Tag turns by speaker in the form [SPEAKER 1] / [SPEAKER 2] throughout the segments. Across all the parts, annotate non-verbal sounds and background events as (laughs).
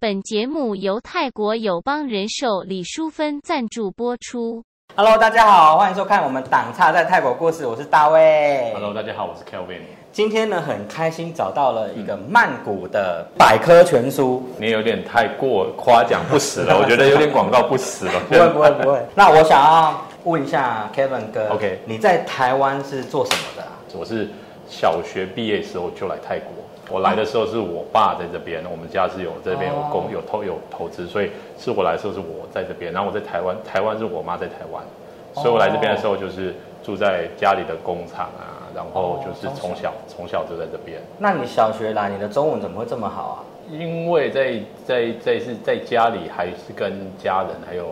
[SPEAKER 1] 本节目由泰国友邦人寿李淑芬赞助播出。
[SPEAKER 2] Hello，大家好，欢迎收看我们党差在泰国故事，我是大卫。
[SPEAKER 3] Hello，大家好，我是 Kelvin。
[SPEAKER 2] 今天呢，很开心找到了一个曼谷的百科全书。
[SPEAKER 3] 你有点太过夸奖不实了，(laughs) 我觉得有点广告不实了。
[SPEAKER 2] 不会不会不会。(laughs) 那我想要问一下 Kevin 哥
[SPEAKER 3] OK
[SPEAKER 2] 你在台湾是做什么的啊、
[SPEAKER 3] 我是小学毕业时候就来泰国，我来的时候是我爸在这边，我们家是有这边有公有投有投资，所以是我来的时候是我在这边，然后我在台湾，台湾是我妈在台湾，所以我来这边的时候就是住在家里的工厂啊，然后就是从小从小就在这边。
[SPEAKER 2] 那你小学来，你的中文怎么会这么好啊？
[SPEAKER 3] 因为在在在是在家里还是跟家人还有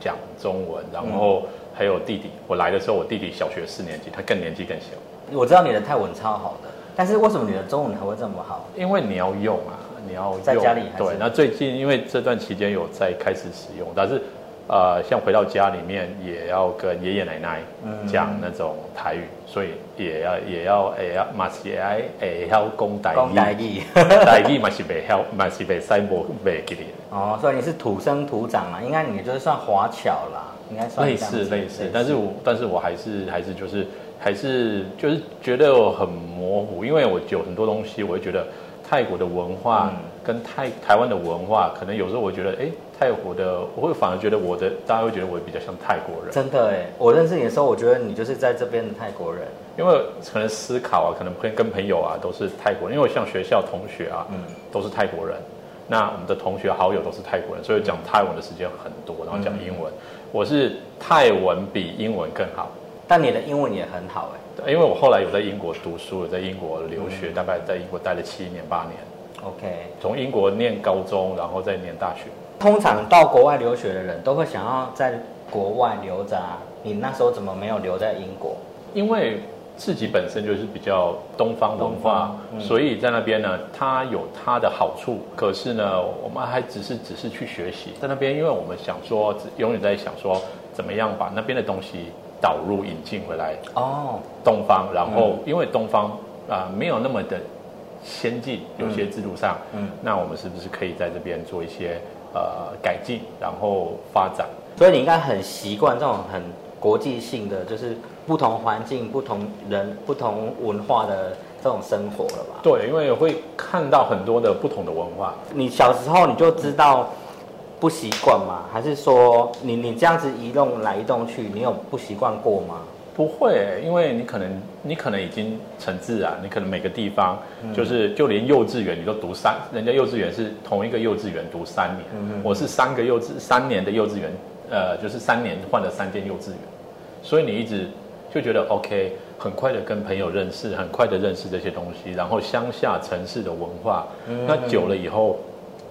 [SPEAKER 3] 讲中文，然后还有弟弟。我来的时候，我弟弟小学四年级，他更年纪更小。
[SPEAKER 2] 我知道你的泰文超好的，但是为什么你的中文还会这么好？
[SPEAKER 3] 因为你要用啊，你要用
[SPEAKER 2] 在家里
[SPEAKER 3] 对。那最近因为这段期间有在开始使用，但是呃，像回到家里面也要跟爷爷奶奶
[SPEAKER 2] 嗯
[SPEAKER 3] 讲那种台语，所以也要也要也要嘛是也要也要讲台
[SPEAKER 2] 讲台
[SPEAKER 3] 语，
[SPEAKER 2] 语。
[SPEAKER 3] 台语嘛是袂晓，(laughs) 嘛是袂使无袂记得。
[SPEAKER 2] 哦，所以你是土生土长啊，应该你就是算华侨啦，应该算
[SPEAKER 3] 类似类似，但是我但是我还是还是就是还是就是觉得很模糊，因为我有很多东西，我会觉得泰国的文化
[SPEAKER 2] 嗯
[SPEAKER 3] 跟泰台湾的文化，可能有时候我觉得，哎，泰国的我会反而觉得我的大家会觉得我比较像泰国人，
[SPEAKER 2] 真的哎，我认识你的时候，我觉得你就是在这边的泰国人。
[SPEAKER 3] 因为可能思考啊，可能跟跟朋友啊都是泰国人，因为像学校同学啊，
[SPEAKER 2] 嗯
[SPEAKER 3] 都是泰国人。那我们的同学好友都是泰国人，所以讲泰文的时间很多，然后讲英文。我是泰文比英文更好。
[SPEAKER 2] 但你的英文也很好哎。
[SPEAKER 3] 因为我后来有在英国读书，有在英国留学，大概在英国待了七年八年
[SPEAKER 2] ，OK，
[SPEAKER 3] 从英国念高中，然后再念大学。
[SPEAKER 2] 通常到国外留学的人都会想要在国外留着啊，你那时候怎么没有留在英国？
[SPEAKER 3] 因为自己本身就是比较东方文化，
[SPEAKER 2] 嗯
[SPEAKER 3] 所以在那边呢，它有它的好处。可是呢，我们还只是只是去学习，在那边，因为我们想说，永远在想说，怎么样把那边的东西导入引进回来
[SPEAKER 2] 哦，
[SPEAKER 3] 东方，然后因为东方啊、没有那么的先进，有些制度上，
[SPEAKER 2] 嗯
[SPEAKER 3] 嗯，那我们是不是可以在这边做一些呃改进，然后发展？
[SPEAKER 2] 所以你应该很习惯这种很国际性的，就是不同环境、不同人、不同文化的这种生活了吧？
[SPEAKER 3] 对，因为会看到很多的不同的文化。
[SPEAKER 2] 你小时候你就知道不习惯吗？还是说你你这样子移动来移动去，你有不习惯过吗？
[SPEAKER 3] 不会，因为你可能你可能已经成自然，你可能每个地方就是就连幼稚园你都读三，人家幼稚园是同一个幼稚园读三年，我是三个幼稚三年的幼稚园，呃，就是三年换了三间幼稚园，所以你一直就觉得 OK，很快的跟朋友认识，很快的认识这些东西，然后乡下城市的文化，那久了以后，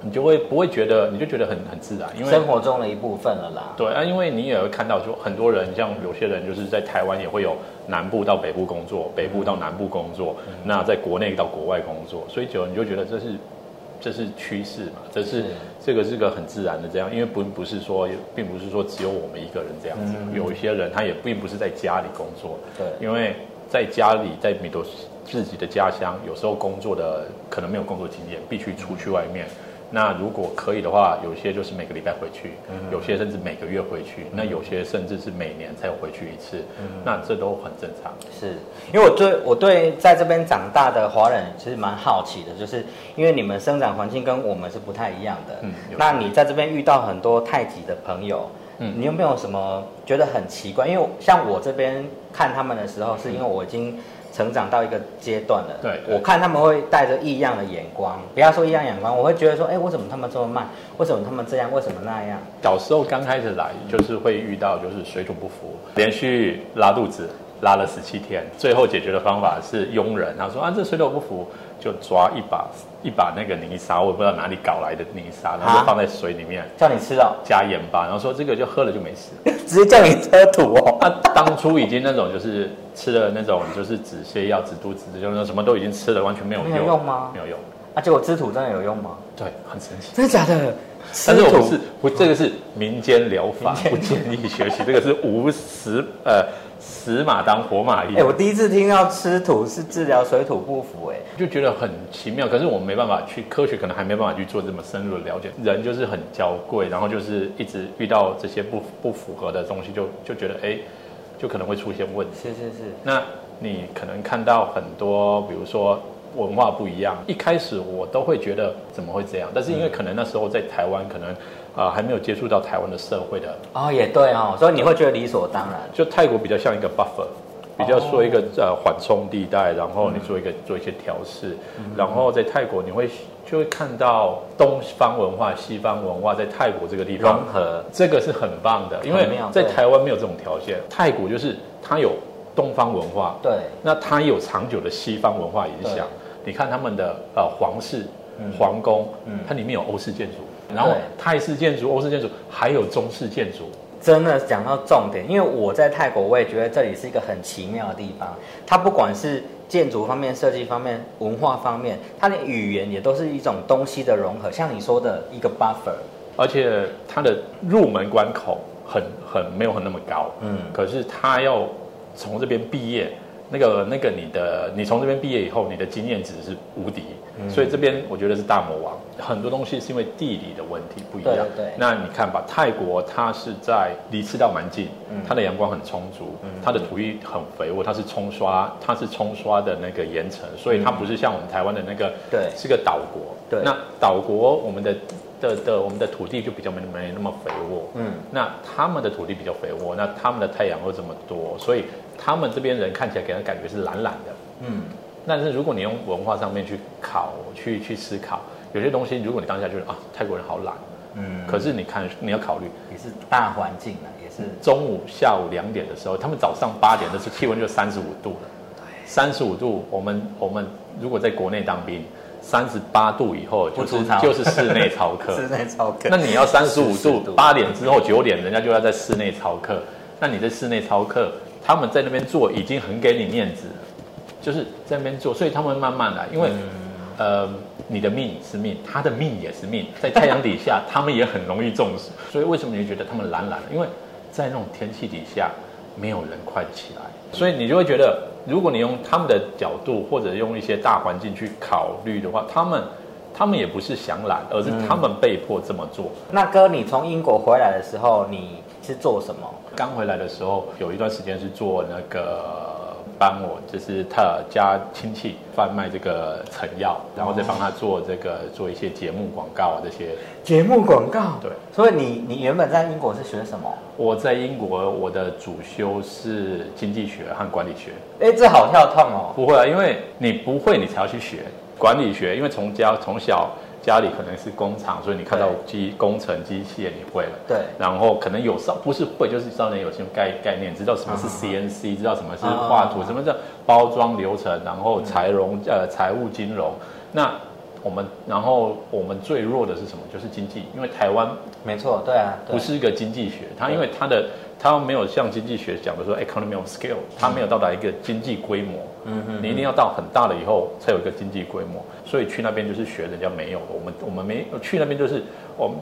[SPEAKER 3] 你就会不会觉得你就觉得很很自然，因为
[SPEAKER 2] 生活中的一部分了啦。
[SPEAKER 3] 对啊，因为你也会看到，就很多人，像有些人就是在台湾也会有南部到北部工作，北部到南部工作，那在国内到国外工作，所以久了你就觉得这是这是趋势嘛，这是
[SPEAKER 2] 是
[SPEAKER 3] 这个是个很自然的这样，因为不不是说，并不是说只有我们一个人这样子，有一些人他也并不是在家里工作，
[SPEAKER 2] 对
[SPEAKER 3] 因为在家里在米多自己的家乡，有时候工作的可能没有工作经验，必须出去外面。那如果可以的话，有些就是每个礼拜回去，有些甚至每个月回去，那有些甚至是每年才回去一次，那这都很正常。
[SPEAKER 2] 是因为我对我对在这边长大的华人其实蛮好奇的，就是因为你们生长环境跟我们是不太一样的。
[SPEAKER 3] 嗯
[SPEAKER 2] 那你在这边遇到很多太极的朋友，
[SPEAKER 3] 嗯
[SPEAKER 2] 你有没有什么觉得很奇怪？因为像我这边看他们的时候，是因为我已经成长到一个阶段了。
[SPEAKER 3] 对对
[SPEAKER 2] 我看他们会带着异样的眼光，不要说异样眼光，我会觉得说，哎，为什么他们这么慢？为什么他们这样？为什么那样？
[SPEAKER 3] 小时候刚开始来，就是会遇到就是水土不服，连续拉肚子，拉了十七天，最后解决的方法是佣人，他说啊这水土不服，就抓一把一把那个泥沙，我也不知道哪里搞来的泥沙，然后
[SPEAKER 2] 啊
[SPEAKER 3] 就放在水里面
[SPEAKER 2] 叫你吃哦，
[SPEAKER 3] 加盐巴，然后说这个就喝了就没事。(laughs)
[SPEAKER 2] 直接叫你喝土哦。
[SPEAKER 3] 他当初已经那种就是吃了那种就是止泻药、止肚子，就是什么都已经吃了，完全没有用。
[SPEAKER 2] 没有用吗
[SPEAKER 3] 没有用。
[SPEAKER 2] 啊，结果吃土真的有用吗？
[SPEAKER 3] 对，很神奇。
[SPEAKER 2] 真的假的？
[SPEAKER 3] 但是我不是不，这个是民间疗法，不建议学习。这个是无实呃死马当活马医
[SPEAKER 2] 哎、，我第一次听到吃土是治疗水土不服、哎，
[SPEAKER 3] 就觉得很奇妙。可是我们没办法去科学，可能还没办法去做这么深入的了解。人就是很娇贵，然后就是一直遇到这些不不符合的东西，就就觉得哎，就可能会出现问题。
[SPEAKER 2] 是是是，
[SPEAKER 3] 那你可能看到很多，比如说文化不一样，一开始我都会觉得怎么会这样？但是因为可能那时候在台湾，可能啊、呃还没有接触到台湾的社会的，
[SPEAKER 2] 哦，也对哦，所以你会觉得理所当然。
[SPEAKER 3] 就泰国比较像一个 buffer。比较说一个呃缓冲地带，然后你做一个做一些调试，然后在泰国你会就会看到东方文化、西方文化在泰国这个地方
[SPEAKER 2] 融合，
[SPEAKER 3] 这个是很棒的，因为在台湾没有这种条件。泰国就是它有东方文化，
[SPEAKER 2] 对，
[SPEAKER 3] 那它有长久的西方文化影响。你看他们的呃皇室、皇宫，它里面有欧式建筑，然后泰式建筑、欧式建筑，还有中式建筑。
[SPEAKER 2] 真的讲到重点，因为我在泰国，我也觉得这里是一个很奇妙的地方。它不管是建筑方面、设计方面、文化方面，它的语言也都是一种东西的融合。像你说的一个 buffer，
[SPEAKER 3] 而且它的入门关口很很没有很那么高，
[SPEAKER 2] 嗯
[SPEAKER 3] 嗯，可是他要从这边毕业，那个那个你的你从这边毕业以后，你的经验值是无敌，
[SPEAKER 2] 嗯。
[SPEAKER 3] 所以这边我觉得是大魔王。很多东西是因为地理的问题不一样，
[SPEAKER 2] 对
[SPEAKER 3] 那你看吧，泰国它是在离赤道蛮近，
[SPEAKER 2] 嗯。
[SPEAKER 3] 它的阳光很充足，它的土地很肥沃，它是冲刷，它是冲刷的那个岩层，所以它不是像我们台湾的那个，
[SPEAKER 2] 对。
[SPEAKER 3] 是个岛国，
[SPEAKER 2] 对。
[SPEAKER 3] 那岛国我们的的的我们的土地就比较没没那么肥沃，
[SPEAKER 2] 嗯，
[SPEAKER 3] 那他们的土地比较肥沃，那他们的太阳又这么多，所以他们这边人看起来给人感觉是懒懒的。
[SPEAKER 2] 嗯，
[SPEAKER 3] 但是如果你用文化上面去考、去去思考，有些东西，如果你当下觉得啊，泰国人好懒，
[SPEAKER 2] 嗯。
[SPEAKER 3] 可是你看你要考虑，
[SPEAKER 2] 也是大环境啊，也是。
[SPEAKER 3] 中午、下午两点的时候，他们早上八点的时候气温就三十五度了，三十五度，我们我们如果在国内当兵，三十八度以后就就是室内操课，(laughs)
[SPEAKER 2] 室内操课。
[SPEAKER 3] 那你要三十五度
[SPEAKER 2] 40度，
[SPEAKER 3] 八点之后九点，人家就要在室内操课。那你在室内操课，他们在那边做已经很给你面子了，就是在那边做，所以他们慢慢来，因为、呃，你的命是命，他的命也是命，在太阳底下，他们也很容易中暑。所以为什么你觉得他们懒懒的？因为在那种天气底下，没有人快得起来，所以你就会觉得，如果你用他们的角度，或者用一些大环境去考虑的话，他们。他们也不是想懒，而是他们被迫这么做。
[SPEAKER 2] 那哥，你从英国回来的时候，你是做什么？
[SPEAKER 3] 刚回来的时候，有一段时间是做那个帮我，就是他家亲戚贩卖这个成药，然后再帮他做这个做一些节目广告啊这些。
[SPEAKER 2] 节目广告。
[SPEAKER 3] 对，
[SPEAKER 2] 所以你你原本在英国是学什么？
[SPEAKER 3] 我在英国，我的主修是经济学和管理学。
[SPEAKER 2] 哎，这好跳痛哦。
[SPEAKER 3] 不会啊，因为你不会，你才要去学管理学。因为从家从小家里可能是工厂，所以你看到机工程机械你会了。
[SPEAKER 2] 对
[SPEAKER 3] 然后可能有少不是会，就是少年有些概概念，知道什么是 CNC，知道什么是画图，
[SPEAKER 2] 啊
[SPEAKER 3] 什么叫包装流程，然后财融呃财务金融。那我们然后我们最弱的是什么？就是经济，因为台湾
[SPEAKER 2] 没错，对啊，对
[SPEAKER 3] 不是一个经济学，它因为它的它没有像经济学讲的说 economy of scale，它没有到达一个经济规模。
[SPEAKER 2] 嗯哼
[SPEAKER 3] 你一定要到很大了以后才有一个经济规模，所以去那边就是学人家没有的。我们我们没去那边就是我们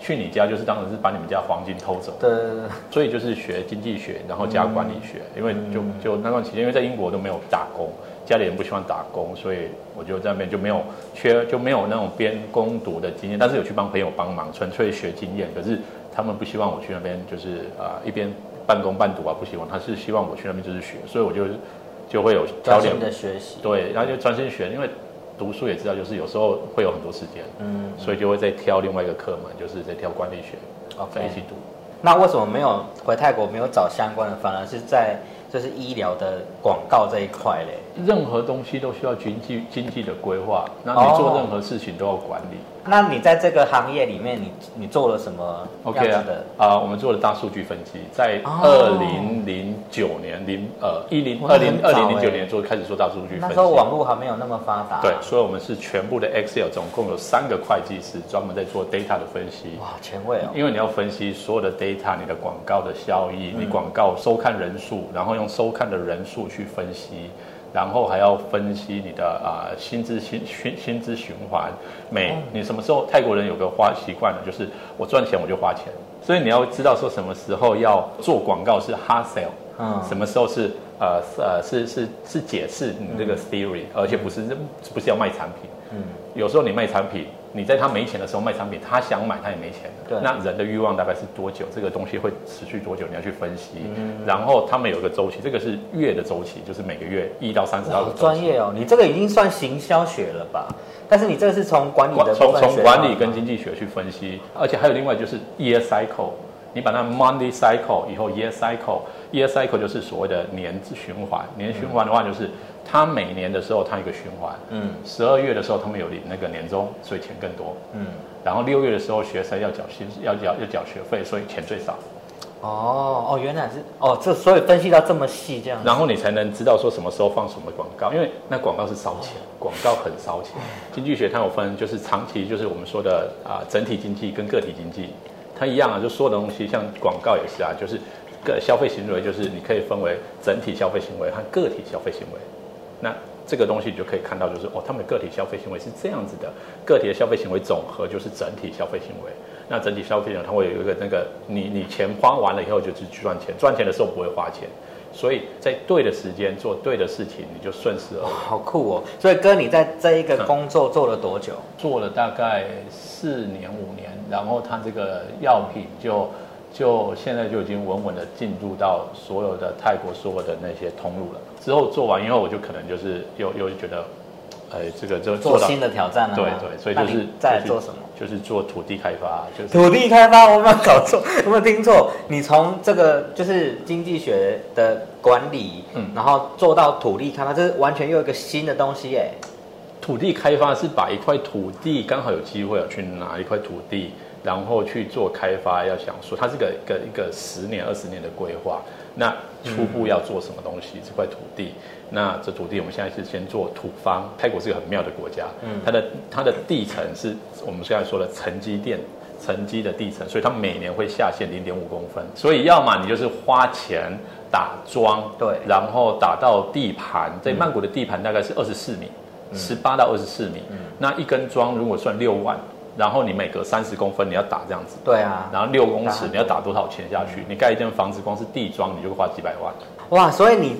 [SPEAKER 3] 去你家就是当然是把你们家黄金偷走，
[SPEAKER 2] 对对对对
[SPEAKER 3] 所以就是学经济学，然后加管理学。因为就就那段期间，因为在英国都没有打工，家里人不喜欢打工，所以我就在那边就没有缺就没有那种边攻读的经验，但是有去帮朋友帮忙，纯粹学经验。可是他们不希望我去那边就是啊、一边半工半读啊，不希望，他是希望我去那边就是学，所以我就就会有
[SPEAKER 2] 专心的学习。
[SPEAKER 3] 对，然后就专心学，因为读书也知道，就是有时候会有很多时间，
[SPEAKER 2] 嗯
[SPEAKER 3] 所以就会再挑另外一个课嘛，就是在挑管理学
[SPEAKER 2] ，，OK
[SPEAKER 3] 在一起读。
[SPEAKER 2] 那为什么没有回泰国，没有找相关的，反而是在就是医疗的广告这一块嘞？
[SPEAKER 3] 任何东西都需要经济经济的规划，那
[SPEAKER 2] 哦
[SPEAKER 3] 你做任何事情都要管理。
[SPEAKER 2] 那你在这个行业里面，你你做了什么
[SPEAKER 3] OK 啊啊、我们做了大数据分析，在
[SPEAKER 2] 哦
[SPEAKER 3] 二零零九年零呃一零二零二零零九年做开始做大数据分析。
[SPEAKER 2] 那时候网络还没有那么发达。
[SPEAKER 3] 对，所以我们是全部的 Excel，总共有三个会计师专门在做 data 的分析。
[SPEAKER 2] 哇，前卫哦。
[SPEAKER 3] 因为你要分析所有的 data，你的广告的效益，
[SPEAKER 2] 嗯
[SPEAKER 3] 你广告收看人数，然后用收看的人数去分析然后还要分析你的啊、薪资薪薪薪资循环，每你什么时候泰国人有个花习惯呢，就是我赚钱我就花钱，所以你要知道说什么时候要做广告是 hard sell，
[SPEAKER 2] 嗯。
[SPEAKER 3] 什么时候是呃是呃是是是解释你这个 theory，、而且不是不是要卖产品，
[SPEAKER 2] 嗯，
[SPEAKER 3] 有时候你卖产品，你在他没钱的时候卖产品，他想买他也没钱
[SPEAKER 2] 对
[SPEAKER 3] 那人的欲望大概是多久？这个东西会持续多久？你要去分析。然后他们有一个周期，这个是月的周期，就是每个月一到三十号的周期。
[SPEAKER 2] 专业哦，你这个已经算行销学了吧？但是你这个是从管理的
[SPEAKER 3] 从从管理跟经济学去分析，而且还有另外就是 year cycle，你把那 monthly cycle 以后 year cycle，year cycle 就是所谓的年循环。年循环的话就是它每年的时候它有一个循环，
[SPEAKER 2] 嗯
[SPEAKER 3] 十二月的时候他们有领那个年终，所以钱更多。
[SPEAKER 2] 嗯，
[SPEAKER 3] 然后六月的时候学生要缴薪要缴要缴学费，所以钱最少。
[SPEAKER 2] 哦哦，原来是哦，这所以分析到这么细这样。
[SPEAKER 3] 然后你才能知道说什么时候放什么广告，因为那广告是烧钱，广告很烧钱。经济学它有分，就是长期就是我们说的啊、整体经济跟个体经济，它一样啊，就所有的东西，像广告也是啊，就是个消费行为，就是你可以分为整体消费行为和个体消费行为。那这个东西你就可以看到，就是哦，他们的个体消费行为是这样子的，个体的消费行为总和就是整体消费行为。那整体消费呢，它会有一个那个你你钱花完了以后就是去赚钱，赚钱的时候不会花钱，所以在对的时间做对的事情，你就顺势而为。
[SPEAKER 2] 好酷哦！所以哥，你在这一个工作做了多久？
[SPEAKER 3] 做了大概四年五年，然后他这个药品就就现在就已经稳稳的进入到所有的泰国所有的那些通路了。之后做完以后，我就可能就是又又觉得，哎，这个就到
[SPEAKER 2] 做新的挑战了！
[SPEAKER 3] 对对，所以就是
[SPEAKER 2] 那你再来
[SPEAKER 3] 就是
[SPEAKER 2] 做什么？
[SPEAKER 3] 就是做土地开发，就是
[SPEAKER 2] 土地开发，我有没有搞错？(laughs) 有没有听错？你从这个就是经济学的管理，
[SPEAKER 3] 嗯
[SPEAKER 2] 然后做到土地开发，这是完全又一个新的东西耶。
[SPEAKER 3] 土地开发是把一块土地刚好有机会啊，去拿一块土地，然后去做开发。要想说，它是个一个一个十年、二十年的规划。那初步要做什么东西？这块土地，那这土地我们现在是先做土方。泰国是个很妙的国家，
[SPEAKER 2] 嗯
[SPEAKER 3] 它的它的地层是我们现在说的沉积垫。沉积的地层，所以它每年会下陷零点五公分，所以要么你就是花钱打桩，
[SPEAKER 2] 对
[SPEAKER 3] 然后打到地盘，在曼谷的地盘大概是二十四米，十八到二十四米，那一根桩如果算六万，然后你每隔三十公分你要打这样子，
[SPEAKER 2] 对啊，
[SPEAKER 3] 然后六公尺你要打多少钱下去？你盖一间房子，光是地桩你就会花几百万。
[SPEAKER 2] 哇！所以你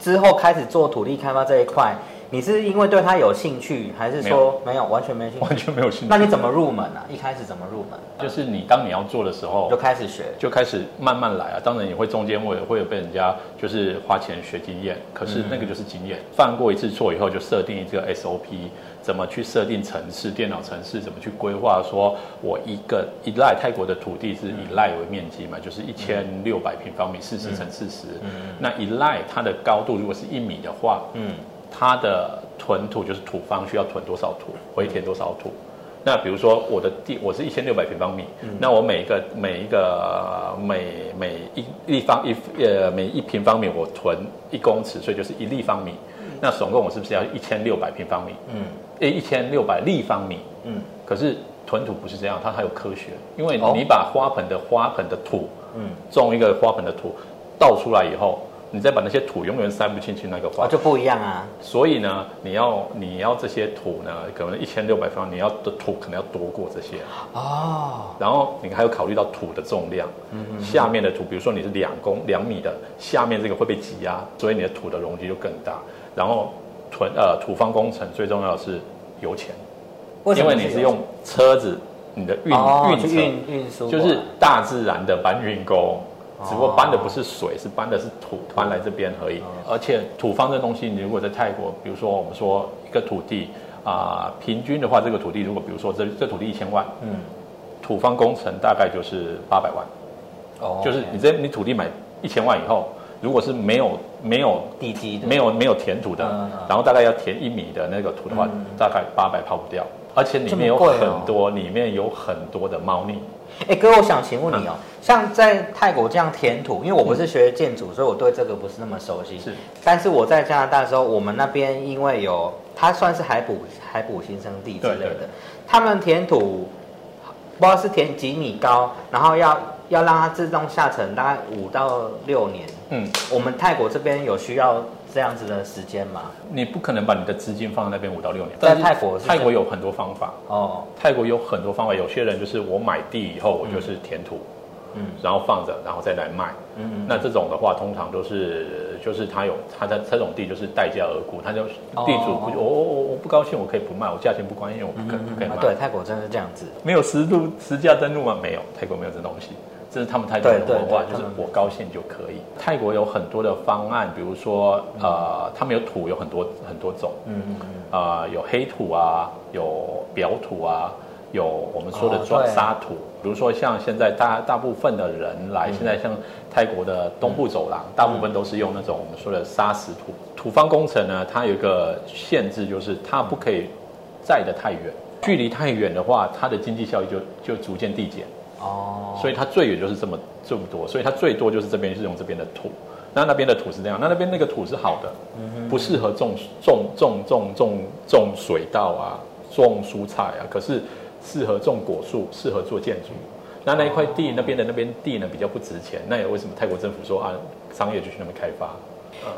[SPEAKER 2] 之后开始做土地开发这一块，你是因为对它有兴趣，还是说没有完全没兴趣？
[SPEAKER 3] 完全没有兴趣。
[SPEAKER 2] 那你怎么入门啊？一开始怎么入门？
[SPEAKER 3] 就是你当你要做的时候
[SPEAKER 2] 就，开始学。
[SPEAKER 3] 就开始慢慢来啊。当然也会中间会有会有被人家就是花钱学经验，可是那个就是经验。犯过一次错以后，就设定一个 SOP，怎么去设定城市、电脑城市，怎么去规划。说我一个依赖泰国的土地是以赖为面积嘛，就是一千六百平方米，四十乘四十。那依赖它的高度如果是一米的话，
[SPEAKER 2] 嗯，
[SPEAKER 3] 它的囤土就是土方需要囤多少土，回填多少土。那比如说我的地我是一千六百平方米，那我每一个每一个每每一立方一呃每一平方米我囤一公尺，所以就是一立方米。那总共我是不是要一千六百平方米？
[SPEAKER 2] 嗯
[SPEAKER 3] 诶，一千六百立方米。
[SPEAKER 2] 嗯
[SPEAKER 3] 可是屯土不是这样，它还有科学，因为
[SPEAKER 2] 哦
[SPEAKER 3] 你把花盆的花盆的土
[SPEAKER 2] 嗯，
[SPEAKER 3] 种一个花盆的土倒出来以后，你再把那些土永远塞不进去那个花
[SPEAKER 2] 就不一样啊。
[SPEAKER 3] 所以呢，你要你要这些土呢，可能一千六百方，你要的土可能要多过这些。
[SPEAKER 2] 哦，
[SPEAKER 3] 然后你还有考虑到土的重量，嗯下面的土，比如说你是两公两米的，下面这个会被挤压，所以你的土的容积就更大。然后屯呃土方工程最重要的是油钱，因
[SPEAKER 2] 为什么
[SPEAKER 3] 为你是用车子，你的运、
[SPEAKER 2] 哦
[SPEAKER 3] 运车
[SPEAKER 2] 运运输过来，
[SPEAKER 3] 就是大自然的搬运工，只不过
[SPEAKER 2] 哦
[SPEAKER 3] 搬的不是水，是搬的是土，搬来这边而已。而且土方这东西，你如果在泰国，比如说我们说一个土地啊、平均的话，这个土地如果比如说这这土地一千万，
[SPEAKER 2] 嗯
[SPEAKER 3] 土方工程大概就是八百万，
[SPEAKER 2] 哦。
[SPEAKER 3] 就是你这你土地买一千万以后，如果是没有没有
[SPEAKER 2] 地基的
[SPEAKER 3] 没有没有填土的，
[SPEAKER 2] 嗯嗯
[SPEAKER 3] 然后大概要填一米的那个土的话，
[SPEAKER 2] 嗯
[SPEAKER 3] 大概八百抛不掉，而且里面有很多，里面有很多的猫腻。
[SPEAKER 2] 哎，哥，我想请问你哦，像在泰国这样填土，因为我不是学建筑，所以我对这个不是那么熟悉。
[SPEAKER 3] 是，
[SPEAKER 2] 但是我在加拿大的时候，我们那边因为有它算是海捕海捕新生地之类的他们填土不知道是填几米高，然后要要让它自动下沉，大概五到六年。
[SPEAKER 3] 嗯，
[SPEAKER 2] 我们泰国这边有需要这样子的时间吗？
[SPEAKER 3] 你不可能把你的资金放在那边五到六年。
[SPEAKER 2] 在泰国
[SPEAKER 3] 泰国有很多方法，
[SPEAKER 2] 哦，
[SPEAKER 3] 泰国有很多方法。有些人就是我买地以后，我就是填土，
[SPEAKER 2] 嗯
[SPEAKER 3] 然后放着，然后再来卖。
[SPEAKER 2] 嗯嗯，
[SPEAKER 3] 那这种的话，通常都是就是他有他的这种地就是待价而沽，他就
[SPEAKER 2] 哦
[SPEAKER 3] 地主不我我我我不高兴，我可以不卖，我价钱不关，因为我不可不可以卖。
[SPEAKER 2] 啊对，泰国真的是这样子。
[SPEAKER 3] 没有实录实价登录吗？没有，泰国没有这东西，这是他们泰国的文化，就是我高兴就可以。泰国有很多的方案，比如说呃，他们有土有很多很多种，
[SPEAKER 2] 嗯嗯嗯，
[SPEAKER 3] 呃，有黑土啊，有表土啊，有我们说的
[SPEAKER 2] 哦对
[SPEAKER 3] 抓沙土。比如说像现在大大部分的人
[SPEAKER 2] 嗯
[SPEAKER 3] 来，现在像泰国的东部走廊，大部分都是用那种我们说的砂石土。土方工程呢，它有一个限制，就是它不可以载得太远，距离太远的话，它的经济效益就就逐渐递减。
[SPEAKER 2] 哦，
[SPEAKER 3] 所以它最远就是这么这么多，所以它最多就是这边是用这边的土，那那边的土是这样，那那边那个土是好的，不适合种种种种种种水稻啊，种蔬菜啊，可是适合种果树，适合做建筑。那那一块地那边的那边地呢比较不值钱，那也为什么泰国政府说啊商业就去那边开发？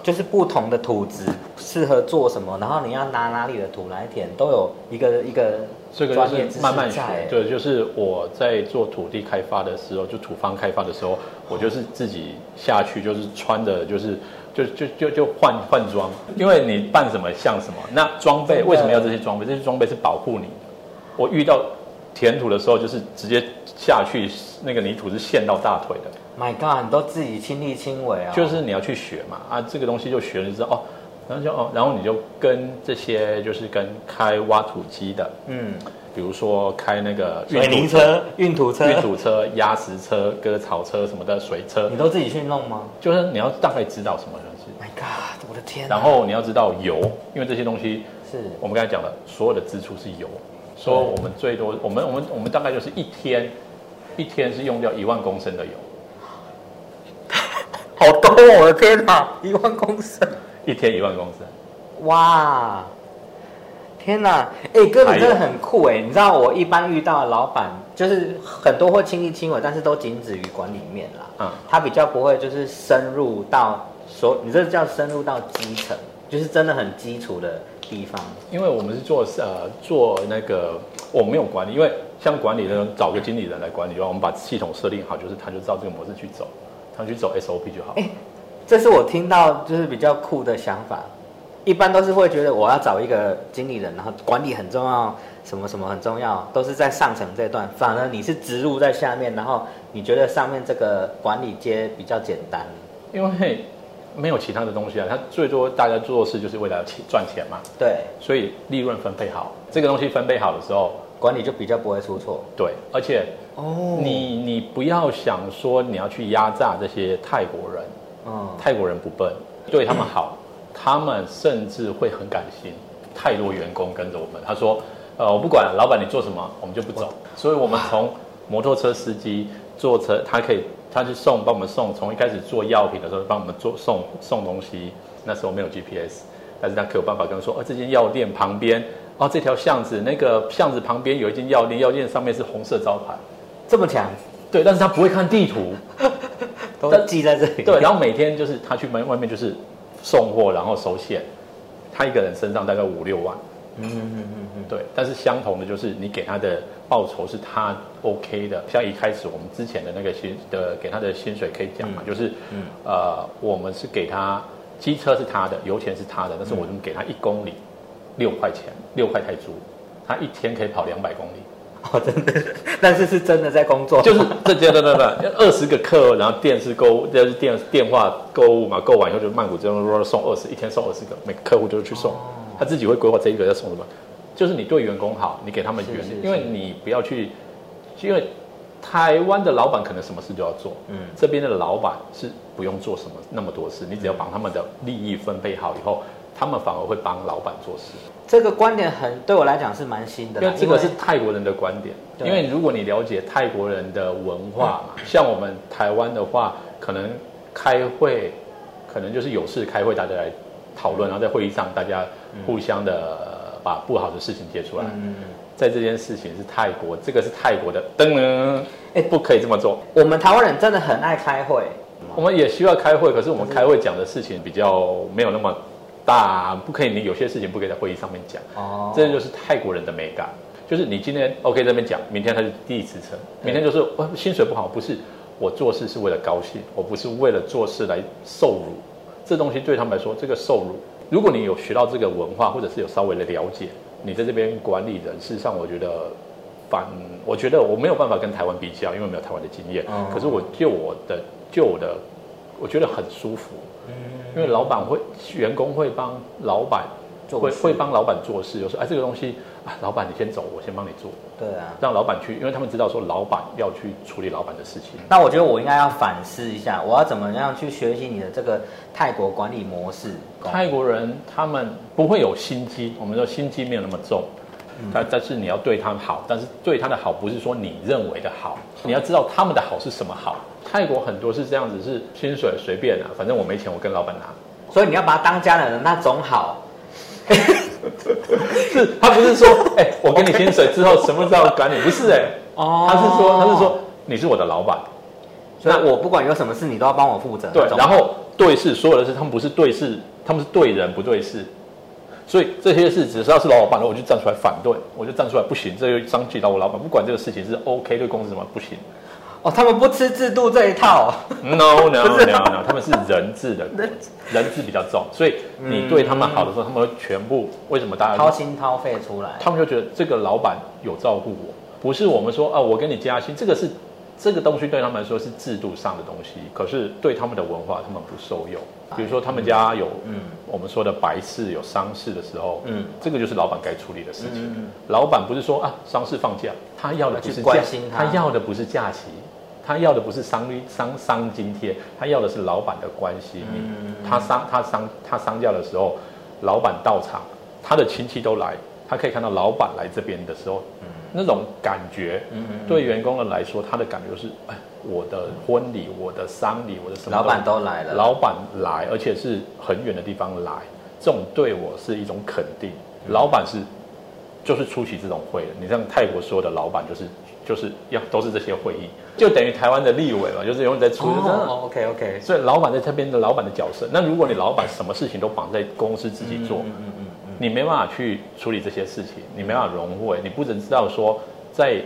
[SPEAKER 2] 就是不同的土质适合做什么，然后你要拿哪里的土来填，都有一个一个
[SPEAKER 3] 这个就
[SPEAKER 2] 专业
[SPEAKER 3] 慢慢学
[SPEAKER 2] 在，
[SPEAKER 3] 对，就是我在做土地开发的时候，就土方开发的时候，我就是自己下去，就是穿的，就是就就就就换换装，因为你扮什么像什么。那装备为什么要这些装备？这些装备是保护你的。我遇到填土的时候，就是直接下去，那个泥土是陷到大腿的
[SPEAKER 2] ，My God，你都自己亲力亲为啊、
[SPEAKER 3] 就是你要去学嘛啊，这个东西就学了之后哦，然后就哦，然后你就跟这些就是跟开挖土机的，
[SPEAKER 2] 嗯，
[SPEAKER 3] 比如说开那个
[SPEAKER 2] 水
[SPEAKER 3] 运
[SPEAKER 2] 泥车、运土车、
[SPEAKER 3] 运土车、压实车、割草车什么的水车。
[SPEAKER 2] 你，都自己去弄吗？
[SPEAKER 3] 就是你要大概知道什么东西
[SPEAKER 2] ，？My God，我的天啊、
[SPEAKER 3] 然后你要知道油，因为这些东西
[SPEAKER 2] 是。
[SPEAKER 3] 我们刚才讲的，所有的支出是油，说我们最多，我们我们我们大概就是一天，一天是用掉一万公升的油，(laughs)
[SPEAKER 2] 好多，我的天哪，一万公升，
[SPEAKER 3] 一天一万公升，
[SPEAKER 2] 哇！天哪，哎、哥你真的很酷哎！你知道我一般遇到的老板，就是很多会亲力亲为，但是都仅止于管理面啦。
[SPEAKER 3] 嗯
[SPEAKER 2] 他比较不会就是深入到所，你这叫深入到基层，就是真的很基础的地方。
[SPEAKER 3] 因为我们是做呃做那个我没有管理，因为像管理人找个经理人来管理的话，我们把系统设定好，就是他就照这个模式去走，他去走 SOP 就好。
[SPEAKER 2] 哎这是我听到就是比较酷的想法。一般都是会觉得我要找一个经理人，然后管理很重要，什么什么很重要，都是在上层这段。反而你是植入在下面，然后你觉得上面这个管理阶比较简单。
[SPEAKER 3] 因为没有其他的东西啊，他最多大家做事就是为了钱赚钱嘛，
[SPEAKER 2] 对，
[SPEAKER 3] 所以利润分配好，这个东西分配好的时候，
[SPEAKER 2] 管理就比较不会出错。
[SPEAKER 3] 对，而且
[SPEAKER 2] 哦
[SPEAKER 3] 你你不要想说你要去压榨这些泰国人，
[SPEAKER 2] 嗯，
[SPEAKER 3] 泰国人不笨，对他们好，(clears throat) 他们甚至会很感心。太多员工跟着我们，他说，呃，我不管，老板你做什么，我们就不走。所以我们从摩托车司机坐车，他可以，他去送，帮我们送，从一开始做药品的时候帮我们做送送东西，那时候没有 GPS，但是他可有办法跟我说，哦，这间药店旁边，哦，这条巷子那个巷子旁边有一间药店，药店上面是红色招牌，
[SPEAKER 2] 这么强，
[SPEAKER 3] 对，但是他不会看地图，(laughs)
[SPEAKER 2] 都记在这里。
[SPEAKER 3] 对，然后每天就是他去门外面就是送货，然后收现，他一个人身上大概五六万，
[SPEAKER 2] 嗯嗯嗯嗯
[SPEAKER 3] 对。但是相同的就是你给他的报酬是他 OK 的，像一开始我们之前的那个薪的给他的薪水可以讲嘛，就是
[SPEAKER 2] 嗯。
[SPEAKER 3] 呃我们是给他机车是他的，油钱是他的，但是我们给他一公里六块钱，六块泰铢，他一天可以跑两百公里。(laughs)
[SPEAKER 2] 哦，真的，但是是真的在工作，
[SPEAKER 3] 就是这这对对对，二十个客，然后电视购物，就是电电话购物嘛，购完以后就曼谷这样送二十，一天送二十个，每个客户就是去送，他自己会规划这一个要送什么，就是你对员工好，你给他们原因为你不要去，因为台湾的老板可能什么事都要做，
[SPEAKER 2] 嗯。
[SPEAKER 3] 这边的老板是不用做什么那么多事，你只要把他们的利益分配好以后，他们反而会帮老板做事。
[SPEAKER 2] 这个观点很对我来讲是蛮新的啦，
[SPEAKER 3] 因为这个是泰国人的观点，因为如果你了解泰国人的文化嘛，(laughs) 像我们台湾的话，可能开会，可能就是有事开会，大家来讨论，然后在会议上大家互相的把不好的事情贴出来。
[SPEAKER 2] 嗯，
[SPEAKER 3] 在这件事情是泰国，这个是泰国的灯呢，哎，不可以这么做。
[SPEAKER 2] 我们台湾人真的很爱开会，
[SPEAKER 3] 我们也需要开会，可是我们开会讲的事情比较没有那么大，不可以，你有些事情不可以在会议上面讲。
[SPEAKER 2] 哦，
[SPEAKER 3] 这就是泰国人的美感，就是你今天 OK 这边讲，明天他就第一次称，明天就是我薪水不好，不是我做事是为了高兴，我不是为了做事来受辱。这东西对他们来说，这个受辱，如果你有学到这个文化，或者是有稍微的了解，你在这边管理人，事实上我觉得反，我觉得我没有办法跟台湾比较，因为没有台湾的经验。可是我就我的就我的，我觉得很舒服。因为老板会，员工会帮老板
[SPEAKER 2] 做会
[SPEAKER 3] 会帮老板做事，有时候哎这个东西啊，老板你先走，我先帮你做，
[SPEAKER 2] 对啊。
[SPEAKER 3] 让老板去，因为他们知道说老板要去处理老板的事情。
[SPEAKER 2] 那我觉得我应该要反思一下，我要怎么样去学习你的这个泰国管理模式？
[SPEAKER 3] 泰国人他们不会有心机，我们说心机没有那么重，但但是你要对他好，但是对他的好不是说你认为的好，你要知道他们的好是什么好。泰国很多是这样子，是薪水随便啊，反正我没钱，我跟老板拿。
[SPEAKER 2] 所以你要把他当家人，那总好。(laughs)
[SPEAKER 3] 是他不是说，哎、我给你薪水之后什么时候管你？不是哎、
[SPEAKER 2] 哦
[SPEAKER 3] 他是说他是说你是我的老板，
[SPEAKER 2] 所以我不管有什么事，你都要帮我负责。
[SPEAKER 3] 对然后对事所有的事，他们不是对事，他们是对人不对事，所以这些事只要是老板的，我就站出来反对，我就站出来不行，这又伤及到我老板，不管这个事情是 OK 对公司什么不行
[SPEAKER 2] 哦，他们不吃制度这一套。
[SPEAKER 3] No (laughs) no no no，他们是人治的，人治比较重，所以你对他们好的时候，他们会全部为什么大家
[SPEAKER 2] 掏心掏肺出来。
[SPEAKER 3] 他们就觉得这个老板有照顾我，不是我们说啊，我给你加薪，这个是这个东西对他们来说是制度上的东西，可是对他们的文化，他们不受用。比如说他们家有，嗯，我们说的白事有丧事的时候，
[SPEAKER 2] 嗯
[SPEAKER 3] 嗯，这个就是老板该处理的事情。老板不是说啊，丧事放假，他要的不是假
[SPEAKER 2] 关心他
[SPEAKER 3] 他要的不是假期。他要的不是丧律丧丧津贴，他要的是老板的关系。
[SPEAKER 2] 嗯。
[SPEAKER 3] 他商他商他丧假的时候，老板到场，他的亲戚都来，他可以看到老板来这边的时候，那种感觉，
[SPEAKER 2] 嗯嗯
[SPEAKER 3] 对员工的来说，他的感觉就是，哎，我的婚礼、我的丧礼、我的什么，
[SPEAKER 2] 老板都来了。
[SPEAKER 3] 老板来，而且是很远的地方来，这种对我是一种肯定。
[SPEAKER 2] 嗯。
[SPEAKER 3] 老板是就是出席这种会的，你像泰国所有的老板就是就是要都是这些会议，就等于台湾的立委嘛，就是永远在出，就是
[SPEAKER 2] 哦，OK OK。
[SPEAKER 3] 所以老板在这边的老板的角色，那如果你老板什么事情都绑在公司自己做，
[SPEAKER 2] 嗯嗯嗯嗯
[SPEAKER 3] 你没办法去处理这些事情，你没办法融会，你不能知道说在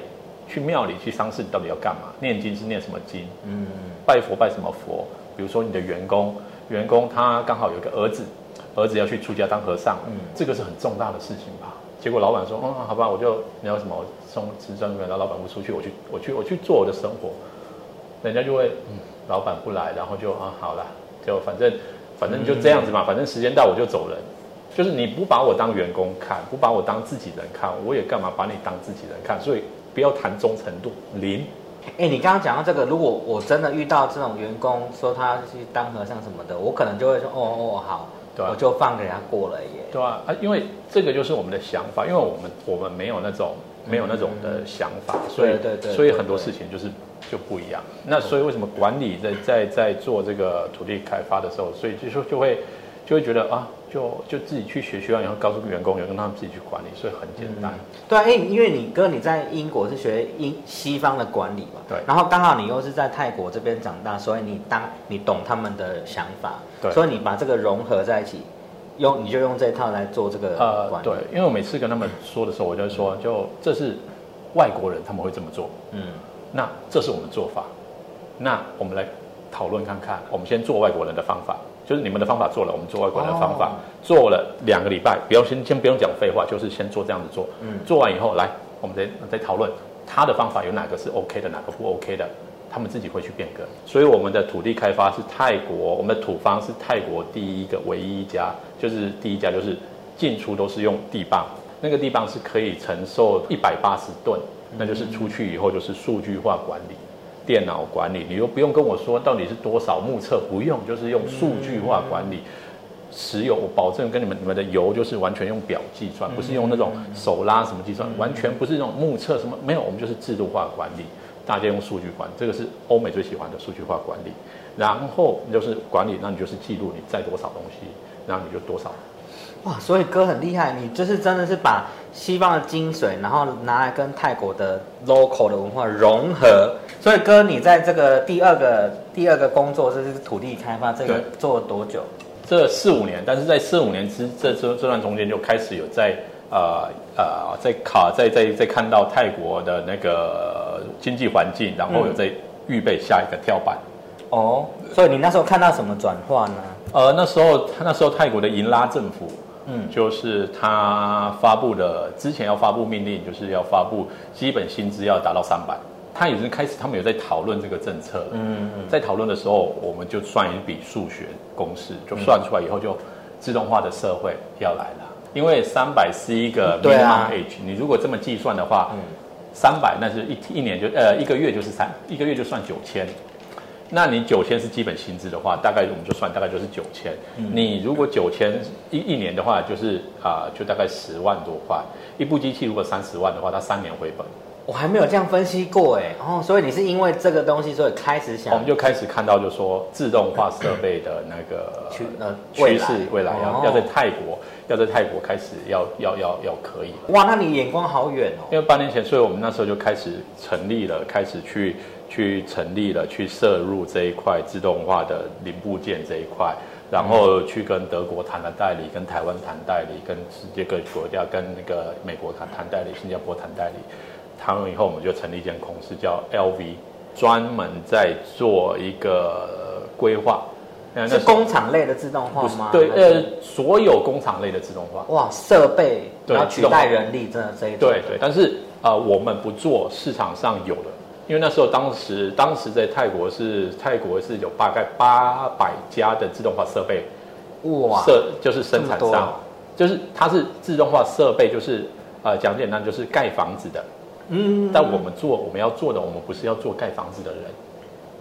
[SPEAKER 3] 去庙里去丧事，你到底要干嘛？念经是念什么经？
[SPEAKER 2] 嗯
[SPEAKER 3] 拜佛拜什么佛？比如说你的员工，员工他刚好有个儿子，儿子要去出家当和尚，
[SPEAKER 2] 嗯
[SPEAKER 3] 这个是很重大的事情吧？结果老板说，嗯，好吧，我就你要什么我送吃专门，然后老板不出去，我去，我去，我去做我的生活，人家就会，嗯，老板不来，然后就啊，好了，就反正反正就这样子嘛，反正时间到我就走人。就是你不把我当员工看，不把我当自己人看，我也干嘛把你当自己人看？所以不要谈忠诚度零。
[SPEAKER 2] 哎、你刚刚讲到这个，如果我真的遇到这种员工说他去当和尚什么的，我可能就会说，哦哦好，
[SPEAKER 3] 对啊
[SPEAKER 2] 我就放给他过了耶。
[SPEAKER 3] 对啊，啊，因为这个就是我们的想法，因为我们我们没有那种没有那种的想法，所以
[SPEAKER 2] 对对对
[SPEAKER 3] 所以很多事情就是就不一样。那所以为什么管理在在在做这个土地开发的时候，所以就说就会就会觉得啊，就就自己去学学完以后，告诉员工，员工他们自己去管理，所以很简单。
[SPEAKER 2] 对啊，哎、因为你哥你在英国是学英西方的管理嘛，
[SPEAKER 3] 对。
[SPEAKER 2] 然后刚好你又是在泰国这边长大，所以你当你懂他们的想法，
[SPEAKER 3] 对。
[SPEAKER 2] 所以你把这个融合在一起，用你就用这套来做这个
[SPEAKER 3] 呃，对，因为我每次跟他们说的时候，我就会说，就这是外国人他们会这么做，
[SPEAKER 2] 嗯，
[SPEAKER 3] 那这是我们做法，那我们来讨论看看。我们先做外国人的方法，就是你们的方法做了，我们做外国人的方法，
[SPEAKER 2] 哦
[SPEAKER 3] 做了两个礼拜，不要先先不用讲废话，就是先做这样子做。
[SPEAKER 2] 嗯
[SPEAKER 3] 做完以后，来我们再再讨论他的方法有哪个是 OK 的，哪个不 OK 的。他们自己会去变更，所以我们的土地开发是泰国，我们的土方是泰国第一个唯一一家，就是第一家就是进出都是用地磅，那个地磅是可以承受一百八十吨，那就是出去以后就是数据化管理。电脑管理，你又不用跟我说到底是多少目测，不用，就是用数据化管理。石油，我保证跟你们你们的油就是完全用表计算，不是用那种手拉什么计算，完全不是那种目测什么，没有，我们就是制度化管理，大家用数据管，这个是欧美最喜欢的数据化管理。然后就是管理，那你就是记录你载多少东西，然后你就多少
[SPEAKER 2] 哇，所以哥很厉害，你就是真的是把西方的精髓，然后拿来跟泰国的 local 的文化融合。所以哥，你在这个第二个第二个工作，就是土地开发这个做了多久？
[SPEAKER 3] 这四五年，但是在四五年之这这这段中间就开始有在呃呃在卡在在在看到泰国的那个经济环境，然后有在预备下一个跳板。
[SPEAKER 2] 哦，所以你那时候看到什么转换呢？
[SPEAKER 3] 呃，那时候那时候泰国的银拉政府，嗯，就是他发布的之前要发布命令，就是要发布基本薪资要达到三百。他已经开始，他们有在讨论这个政策了。嗯嗯，在讨论的时候，我们就算一笔数学公式，就算出来以后，就自动化的社会要来了。因为三百是一个 minimum age，你如果这么计算的话，三百那是一一年就呃一个月就是三一个月就算九千。那你九千是基本薪资的话，大概我们就算大概就是九千。你如果九千一一年的话，就是啊就大概十万多块。一部机器如果三十万的话，它三年回本。
[SPEAKER 2] 我还没有这样分析过哎，哦，所以你是因为这个东西，所以开始想，
[SPEAKER 3] 我们就开始看到，就说自动化设备的那个趋呃趋势，未来要要在泰国，要在泰国开始要要要要可以。
[SPEAKER 2] 哇，那你眼光好远哦。
[SPEAKER 3] 因为八年前，所以我们那时候就开始成立了，开始去去成立了，去摄入这一块自动化的零部件这一块，然后去跟德国谈了代理，跟台湾谈代理，跟世界各国家跟那个美国谈谈代理，新加坡谈代理。谈完以后，我们就成立一间公司，叫 LV，专门在做一个规划。
[SPEAKER 2] 是工厂类的自动化吗？
[SPEAKER 3] 对，呃，所有工厂类的自动化。
[SPEAKER 2] 哇，设备要取代人力，真的这一
[SPEAKER 3] 对对。但是啊，我们不做市场上有的，因为那时候当时当时在泰国是泰国是有大概八百家的自动化设备，哇，设就是生产商，就是它是自动化设备，就是呃讲简单就是盖房子的。嗯，但我们做我们要做的，我们不是要做盖房子的人，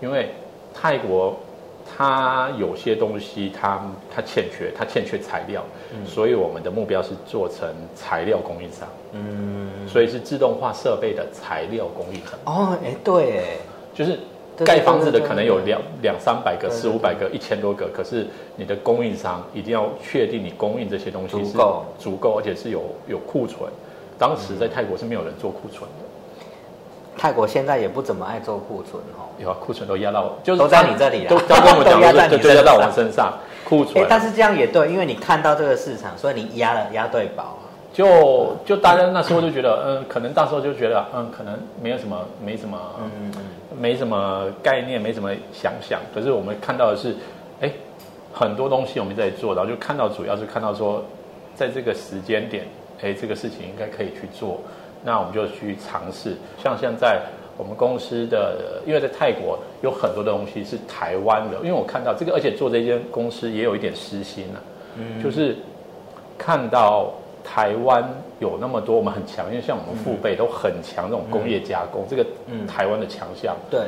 [SPEAKER 3] 因为泰国它有些东西它它欠缺，它欠缺材料，所以我们的目标是做成材料供应商。嗯，所以是自动化设备的材料供应商。
[SPEAKER 2] 哦，哎，对，哎，
[SPEAKER 3] 就是盖房子的可能有两两三百个、四五百个、一千多个，可是你的供应商一定要确定你供应这些东西
[SPEAKER 2] 足够。
[SPEAKER 3] 足够，而且是有有库存。当时在泰国是没有人做库存的，
[SPEAKER 2] 泰国现在也不怎么爱做库存哦。
[SPEAKER 3] 有啊，库存都压到，就
[SPEAKER 2] 是都在你这里，
[SPEAKER 3] 都都跟我讲，都压到我们身上。库存，
[SPEAKER 2] 但是这样也对，因为你看到这个市场，所以你压了压对宝。
[SPEAKER 3] 就就大家那时候就觉得，嗯，可能到时候就觉得，嗯，可能没有什么，没什么，嗯没什么概念，没什么想象。可是我们看到的是，哎，很多东西我们在做，然后就看到主要是看到说，在这个时间点。哎，这个事情应该可以去做，那我们就去尝试。像现在我们公司的，因为在泰国有很多的东西是台湾的，因为我看到这个，而且做这间公司也有一点私心了，嗯，就是看到台湾有那么多我们很强，因为像我们父辈都很强这种工业加工，这个台湾的强项，
[SPEAKER 2] 对，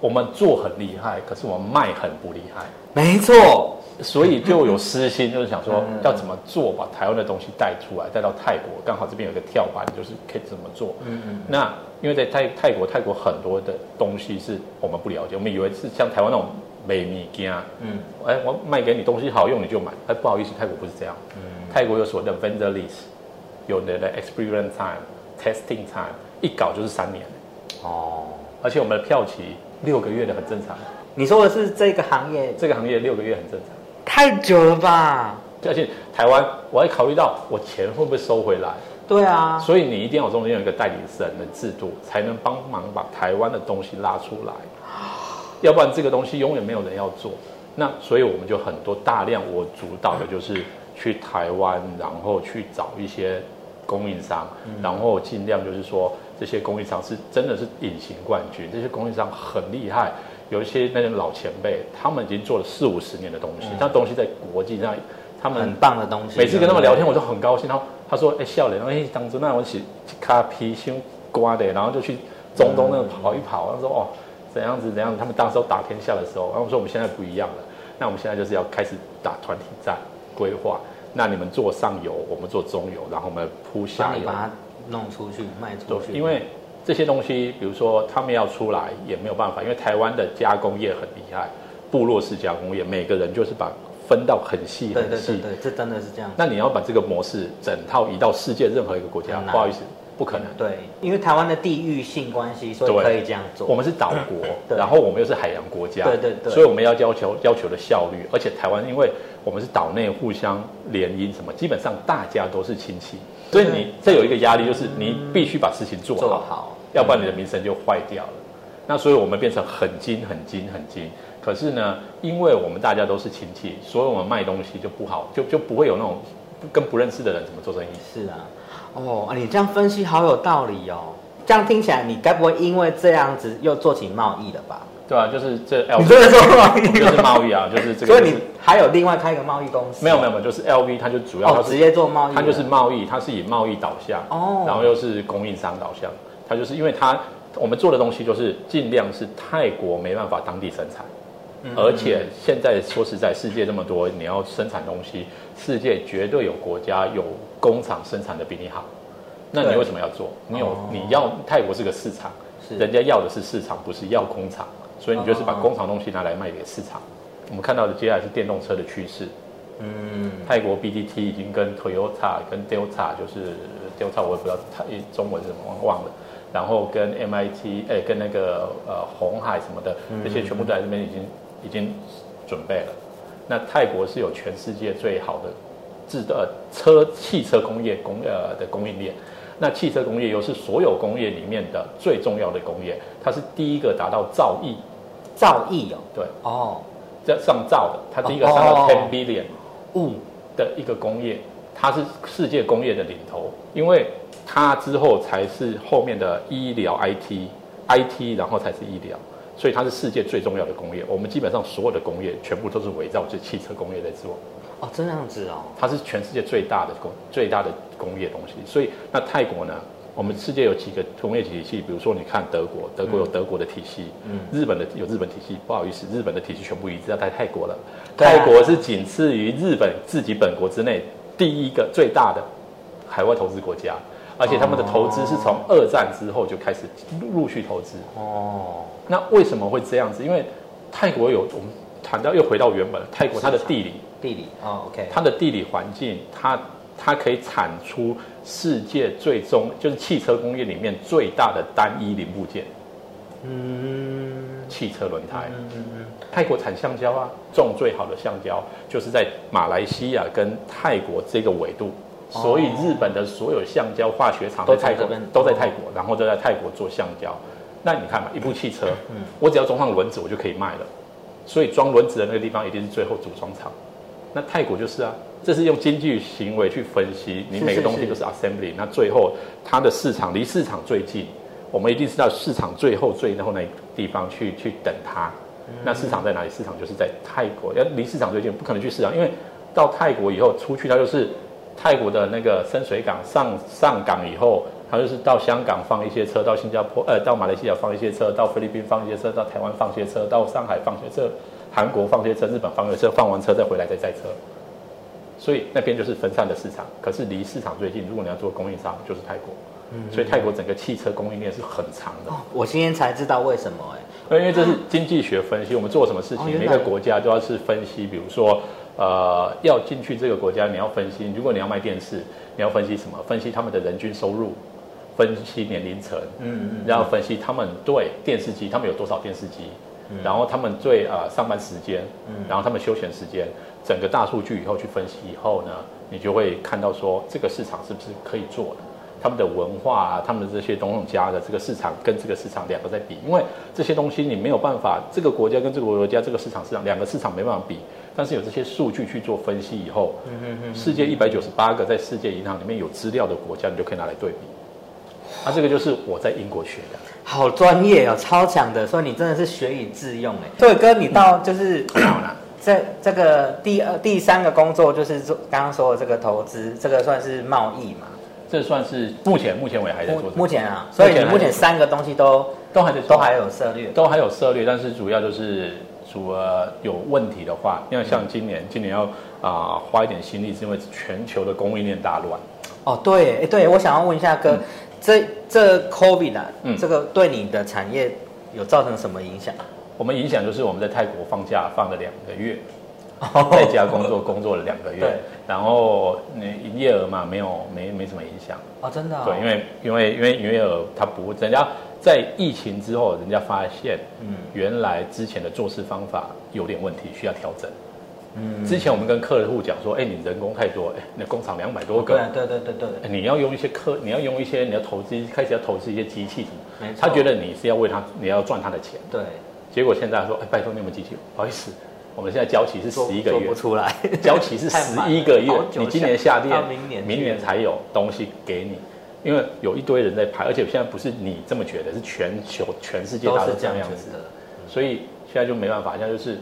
[SPEAKER 3] 我们做很厉害，可是我们卖很不厉害，
[SPEAKER 2] 没错。
[SPEAKER 3] 所以就有私心，就是想说要怎么做，把台湾的东西带出来，带到泰国，刚好这边有个跳板，就是可以怎么做。嗯嗯。那因为在泰泰国，泰国很多的东西是我们不了解，我们以为是像台湾那种美米加，嗯，哎，我卖给你东西好用你就买，哎，不好意思，泰国不是这样。嗯。泰国有所谓的 vendor list，有的的 experience time，testing time，一搞就是三年。哦。而且我们的票期六个月的很正常。
[SPEAKER 2] 你说的是这个行业？
[SPEAKER 3] 这个行业六个月很正常。
[SPEAKER 2] 太久了吧？
[SPEAKER 3] 而且台湾，我还考虑到我钱会不会收回来。
[SPEAKER 2] 对啊，
[SPEAKER 3] 所以你一定要中间有一个代理人的制度，才能帮忙把台湾的东西拉出来。(gasps) 要不然这个东西永远没有人要做。那所以我们就很多大量我主导的就是去台湾，然后去找一些供应商，然后尽量就是说这些供应商是真的是隐形冠军，这些供应商很厉害。有一些那些老前辈，他们已经做了四五十年的东西，那东西在国际上，他们
[SPEAKER 2] 很棒的东西。
[SPEAKER 3] 每次跟他们聊天，我就很高兴。然后他说：“哎，笑脸，哎，当初那我起咖皮先刮的，然后就去中东那跑一跑。”他说：“哦，怎样子怎样子？他们当时打天下的时候，然后我说我们现在不一样了。那我们现在就是要开始打团体战，规划。那你们做上游，我们做中游，然后我们铺下游，
[SPEAKER 2] 把它弄出去卖出去。
[SPEAKER 3] 因为这些东西，比如说他们要出来也没有办法，因为台湾的加工业很厉害，部落式加工业，每个人就是把分到很细很细。
[SPEAKER 2] 对对对对，这真的是这样。
[SPEAKER 3] 那你要把这个模式整套移到世界任何一个国家，不好意思，不可能。
[SPEAKER 2] 对，因为台湾的地域性关系，所以
[SPEAKER 3] 对
[SPEAKER 2] 可以这样做。
[SPEAKER 3] 我们是岛国，然后我们又是海洋国家，
[SPEAKER 2] 对对对
[SPEAKER 3] 所以我们要要求要求的效率，而且台湾因为我们是岛内互相联姻，什么基本上大家都是亲戚，所以你这有一个压力，就是你必须把事情做好，
[SPEAKER 2] 做好
[SPEAKER 3] 要不然你的名声就坏掉了。那所以我们变成很精、很精、很精。可是呢，因为我们大家都是亲戚，所以我们卖东西就不好，就就不会有那种跟不认识的人怎么做生意。
[SPEAKER 2] 是啊，哦，啊你这样分析好有道理哦。这样听起来，你该不会因为这样子又做起贸易了吧？
[SPEAKER 3] 对啊，就是这 L，
[SPEAKER 2] 你真的做贸易
[SPEAKER 3] 就是贸易啊，就是这个、
[SPEAKER 2] 所以你还有另外开一个贸易公司？
[SPEAKER 3] 没有没有没有，就是 LV 它就主要它
[SPEAKER 2] 哦，直接做贸易，
[SPEAKER 3] 它就是贸易，它是以贸易导向，
[SPEAKER 2] 哦。
[SPEAKER 3] 然后又是供应商导向，它就是因为它我们做的东西就是尽量是泰国没办法当地生产，
[SPEAKER 2] 嗯。
[SPEAKER 3] 而且现在说实在，世界这么多，你要生产东西，世界绝对有国家有工厂生产的比你好，那你
[SPEAKER 2] 对。
[SPEAKER 3] 为什么要做？你有
[SPEAKER 2] 哦。
[SPEAKER 3] 你要泰国是个市场，人家要的是市场，不是要工厂，所以你就是把
[SPEAKER 2] 哦
[SPEAKER 3] 工厂东西拿来卖给市场。我们看到的接下来是电动车的趋势，
[SPEAKER 2] 嗯，
[SPEAKER 3] 泰国 BDT 已经跟 Toyota、跟 Delta，就是 Delta 我也不知道它中文是什么忘了，然后跟 MIT 哎、跟那个呃红海什么的，这些全部都在这边已经已经准备了。那泰国是有全世界最好的制呃车汽车工业供呃的供应链。那汽车工业又是所有工业里面的最重要的工业，它是第一个达到造诣，
[SPEAKER 2] 造诣哦，
[SPEAKER 3] 对，
[SPEAKER 2] 哦，
[SPEAKER 3] 这上造的，它第一个上
[SPEAKER 2] 哦
[SPEAKER 3] 到 ten billion，
[SPEAKER 2] 物
[SPEAKER 3] 的一个工业，它是世界工业的领头，因为它之后才是后面的医疗 IT，IT 然后才是医疗，所以它是世界最重要的工业。我们基本上所有的工业全部都是围绕着汽车工业在做，
[SPEAKER 2] 哦，这样子哦，
[SPEAKER 3] 它是全世界最大的工最大的工业东西。所以那泰国呢？我们世界有几个工业体系，比如说你看德国，德国有德国的体系，
[SPEAKER 2] 嗯。
[SPEAKER 3] 日本的有日本体系，不好意思，日本的体系全部移植到在泰国了。
[SPEAKER 2] 啊。
[SPEAKER 3] 泰国是仅次于日本自己本国之内第一个最大的海外投资国家，而且他们的投资是从二战之后就开始陆续投资。
[SPEAKER 2] 哦，
[SPEAKER 3] 那为什么会这样子？因为泰国有我们谈到又回到原本了，泰国它的地理，
[SPEAKER 2] 地理哦，OK，
[SPEAKER 3] 它的地理环境，它它可以产出世界最终就是汽车工业里面最大的单一零部件
[SPEAKER 2] 嗯
[SPEAKER 3] 汽车轮胎。
[SPEAKER 2] 嗯嗯嗯，
[SPEAKER 3] 泰国产橡胶啊，种最好的橡胶就是在马来西亚跟泰国这个纬度，
[SPEAKER 2] 哦
[SPEAKER 3] 所以日本的所有橡胶化学厂在泰国
[SPEAKER 2] 都在
[SPEAKER 3] 泰国，然后都在泰国做橡胶。那你看嘛，一部汽车，
[SPEAKER 2] 嗯
[SPEAKER 3] 我只要装上轮子，我就可以卖了。所以装轮子的那个地方一定是最后组装厂。那泰国就是啊，这是用经济行为去分析，你每个东西都是 assembly，那最后它的市场离市场最近，我们一定是到市场最后最后那地方去去等它。那市场在哪里？市场就是在泰国，要离市场最近，不可能去市场，因为到泰国以后出去，它就是泰国的那个深水港上上港以后，它就是到香港放一些车，到新加坡呃到马来西亚放一些车，到菲律宾放一些车，到台湾放一些车，到上海放一些车，韩国放些车，日本放些车，放完车再回来再载车。所以那边就是分散的市场，可是离市场最近，如果你要做供应商，就是泰国。所以泰国整个汽车供应链是很长的。
[SPEAKER 2] 我今天才知道为什么哎，
[SPEAKER 3] 因为这是经济学分析，我们做什么事情，
[SPEAKER 2] 哦
[SPEAKER 3] 每个国家都要是分析。比如说，呃，要进去这个国家，你要分析，如果你要卖电视，你要分析什么？分析他们的人均收入，分析年龄层，
[SPEAKER 2] 嗯嗯，
[SPEAKER 3] 然后分析他们对电视机，他们有多少电视机，
[SPEAKER 2] 嗯
[SPEAKER 3] 然后他们最呃上班时间，然后他们休闲时间，整个大数据以后去分析以后呢，你就会看到说这个市场是不是可以做的。他们的文化啊，他们的这些东家的这个市场跟这个市场两个在比，因为这些东西你没有办法，这个国家跟这个国家这个市场市场两个市场没办法比，但是有这些数据去做分析以后，世界一百九十八个在世界银行里面有资料的国家，你就可以拿来对比。那、这个就是我在英国学的。
[SPEAKER 2] 好专业哦，超强的，所以你真的是学以致用哎。对哥，你到就是这这个第二第三个工作就是做刚刚说的这个投资，这个算是贸易嘛？
[SPEAKER 3] 这算是目前目前我也还在做
[SPEAKER 2] 目前啊，所以你目前三个东西都
[SPEAKER 3] 都还在
[SPEAKER 2] 都还有策略。
[SPEAKER 3] 都还有策略，但是主要就是除了有问题的话，因为像今年今年要啊、花一点心力，是因为全球的供应链大乱。
[SPEAKER 2] 哦，对，哎，对我想要问一下哥，这这 COVID 啊，
[SPEAKER 3] 嗯
[SPEAKER 2] 这个对你的产业有造成什么影响？
[SPEAKER 3] 我们影响就是我们在泰国放假放了两个月，(laughs) 在家工作工作了两个月
[SPEAKER 2] 对，
[SPEAKER 3] 然后你营业额嘛，没有没没什么影响。
[SPEAKER 2] 哦，真的、哦。
[SPEAKER 3] 对，因为因为因为营业额它不，增加在疫情之后，人家发现，嗯，原来之前的做事方法有点问题，需要调整。嗯，之前我们跟客户讲说，哎，你人工太多，哎，那工厂两百多个，
[SPEAKER 2] 对对对对对，
[SPEAKER 3] 你要用一些客，你要用一些，你要投资，开始要投资一些机器什么，
[SPEAKER 2] 没
[SPEAKER 3] 他觉得你是要为他，你要赚他的钱。
[SPEAKER 2] 对，
[SPEAKER 3] 结果现在说，哎，拜托你有没有机器？不好意思，我们现在交期是十一个月
[SPEAKER 2] 做不，出来，(laughs)
[SPEAKER 3] 交期是十一个月 (laughs) 你今年下店，
[SPEAKER 2] 明年
[SPEAKER 3] 明年才有东西给你。因为有一堆人在排，而且现在不是你这么觉得，是全球全世界大家都
[SPEAKER 2] 这
[SPEAKER 3] 样子
[SPEAKER 2] 的。。
[SPEAKER 3] 所以现在就没办法，现在就是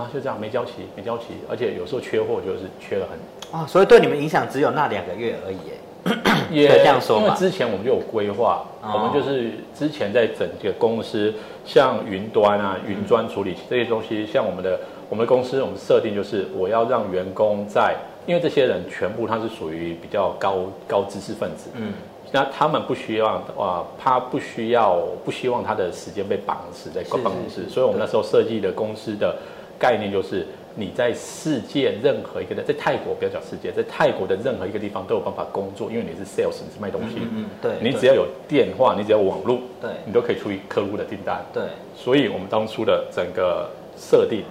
[SPEAKER 3] 啊，就这样没交齐，没交齐，而且有时候缺货就是缺了很，
[SPEAKER 2] 啊，所以对你们影响只有那两个月而已耶。(coughs)
[SPEAKER 3] 也
[SPEAKER 2] 这样说吧
[SPEAKER 3] 因为之前我们就有规划，
[SPEAKER 2] 哦。
[SPEAKER 3] 我们就是之前在整个公司，像云端啊、云端处理器这些东西，像我们的我们的公司，我们设定就是我要让员工在，因为这些人全部他是属于比较高高知识分子，
[SPEAKER 2] 嗯，
[SPEAKER 3] 那他们不需要啊，他不需要不希望他的时间被绑死在
[SPEAKER 2] 是
[SPEAKER 3] 办公室，所以我们那时候设计的公司的概念就是，你在世界任何一个在泰国不要讲世界，在泰国的任何一个地方都有办法工作，因为你是 sales，你是卖东西，
[SPEAKER 2] 嗯嗯对对。
[SPEAKER 3] 你只要有电话，你只要有网络，
[SPEAKER 2] 对。
[SPEAKER 3] 你都可以处理客户的订单，
[SPEAKER 2] 对，
[SPEAKER 3] 所以我们当初的整个设定。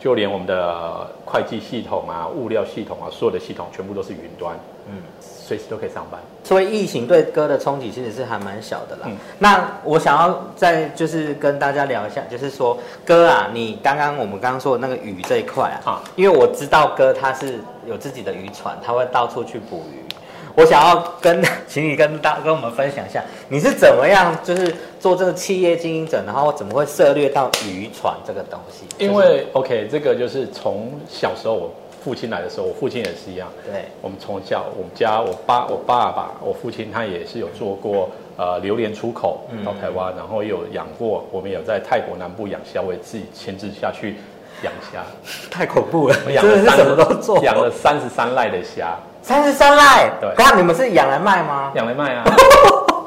[SPEAKER 3] 就连我们的会计系统啊、物料系统啊，所有的系统全部都是云端，
[SPEAKER 2] 嗯，
[SPEAKER 3] 随时都可以上班。
[SPEAKER 2] 所以疫情对哥的冲击其实是还蛮小的啦。
[SPEAKER 3] 嗯
[SPEAKER 2] 那我想要再就是跟大家聊一下，就是说哥啊，你刚刚我们刚刚说的那个鱼这一块啊，
[SPEAKER 3] 啊
[SPEAKER 2] 因为我知道哥他是有自己的渔船，他会到处去捕鱼。我想要跟，(laughs) 请你跟大跟我们分享一下，你是怎么样就是做这个企业经营者，然后怎么会涉猎到渔船这个东西？
[SPEAKER 3] 因为 OK，这个就是从小时候我父亲来的时候，我父亲也是一样。
[SPEAKER 2] 对。
[SPEAKER 3] 我们从小我们家我爸我爸爸我父亲他也是有做过呃榴莲出口
[SPEAKER 2] 嗯。
[SPEAKER 3] 到台湾，然后也有养过，我们有在泰国南部养虾，我也自己亲自下去养虾，(laughs)
[SPEAKER 2] 太恐怖了，
[SPEAKER 3] 我养
[SPEAKER 2] 真的是
[SPEAKER 3] 了
[SPEAKER 2] 什么都做，
[SPEAKER 3] 养了三十三赖的虾，
[SPEAKER 2] 三十三赖。
[SPEAKER 3] 对
[SPEAKER 2] 刚你们是养来卖吗？
[SPEAKER 3] 养来卖啊。(laughs)